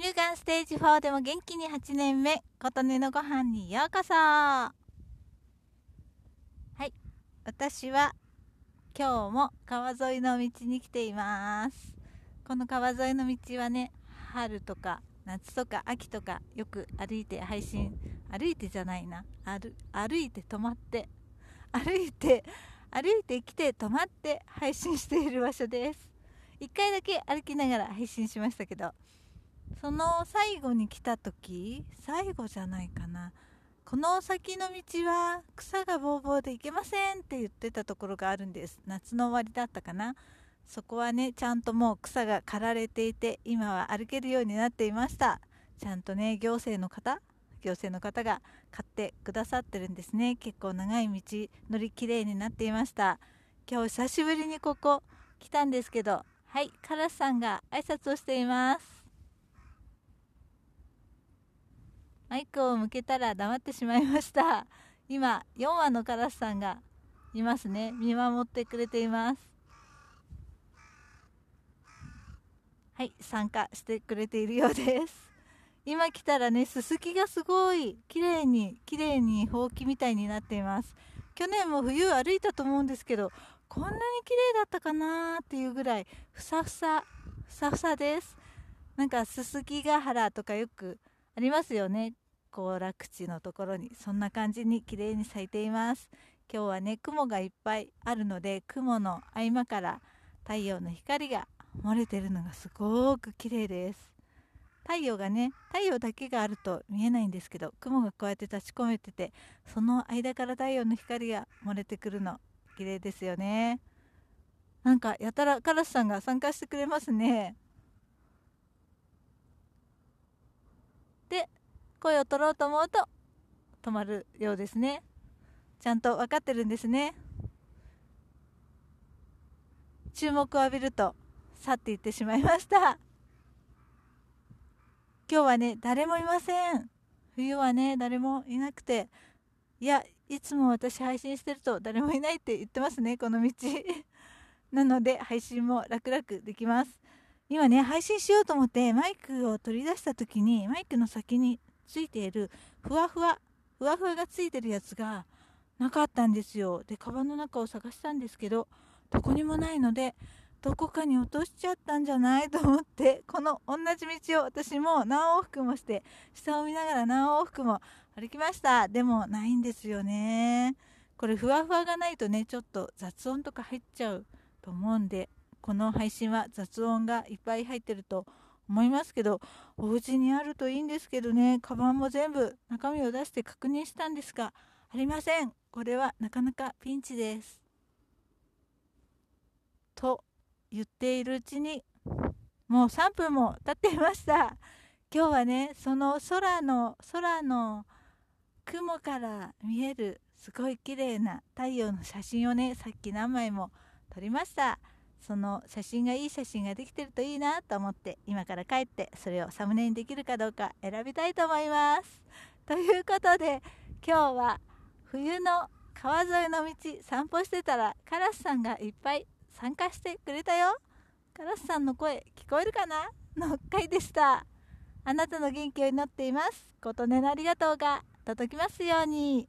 乳がんステージ4でも元気に8年目琴音のご飯にようこそ。はい。私は今日も川沿いの道に来ています。この川沿いの道はね春とか夏とか秋とかよく歩いて配信歩いてじゃないな。歩いて止まって歩いて歩いてきて止まって配信している場所です。1回だけ歩きながら配信しましたけどその最後に来た時最後じゃないかな。この先の道は草がぼうぼうで行けませんって言ってたところがあるんです。夏の終わりだったかな。そこはねちゃんともう草が刈られていて今は歩けるようになっていました。ちゃんとね行政の方行政の方が買ってくださってるんですね。結構長い道乗りきれいになっていました。今日久しぶりにここ来たんですけどはいカラスさんが挨拶をしています。マイクを向けたら黙ってしまいました。今4羽のカラスさんがいますね。見守ってくれています。はい参加してくれているようです。今来たらねすすきがすごい綺麗に綺麗にほうきみたいになっています。去年も冬歩いたと思うんですけどこんなに綺麗だったかなっていうぐらいふさふさふさふさです。なんかすすきが原とかよくありますよね。行楽地のところにそんな感じに綺麗に咲いています。今日はね雲がいっぱいあるので雲の合間から太陽の光が漏れてるのがすごく綺麗です。太陽がね太陽だけがあると見えないんですけど雲がこうやって立ち込めててその間から太陽の光が漏れてくるの綺麗ですよね。なんかやたらカラスさんが参加してくれますね。声を取ろうと思うと止まるようですね。ちゃんと分かってるんですね。注目を浴びると去っていってしまいました。今日はね誰もいません。冬はね誰もいなくていやいつも私配信してると誰もいないって言ってますねこの道。なので配信も楽々できます。今ね配信しようと思ってマイクを取り出した時にマイクの先についているふわふわふわふわがついてるやつがなかったんですよ。でカバンの中を探したんですけどどこにもないのでどこかに落としちゃったんじゃないと思ってこの同じ道を私も何往復もして下を見ながら何往復も歩きました。でもないんですよね。これふわふわがないとねちょっと雑音とか入っちゃうと思うんでこの配信は雑音がいっぱい入ってると思いますけどお家にあるといいんですけどね。カバンも全部中身を出して確認したんですがありません。これはなかなかピンチです。と言っているうちにもう3分も経っていました。今日はねその空の空の雲から見えるすごい綺麗な太陽の写真をねさっき何枚も撮りました。その写真がいい写真ができてるといいなと思って今から帰ってそれをサムネにできるかどうか選びたいと思います。ということで今日は冬の川沿いの道散歩してたらカラスさんがいっぱい参加してくれたよ。カラスさんの声聞こえるかな？の回でした。あなたの元気を祈っています。琴音のありがとうが届きますように。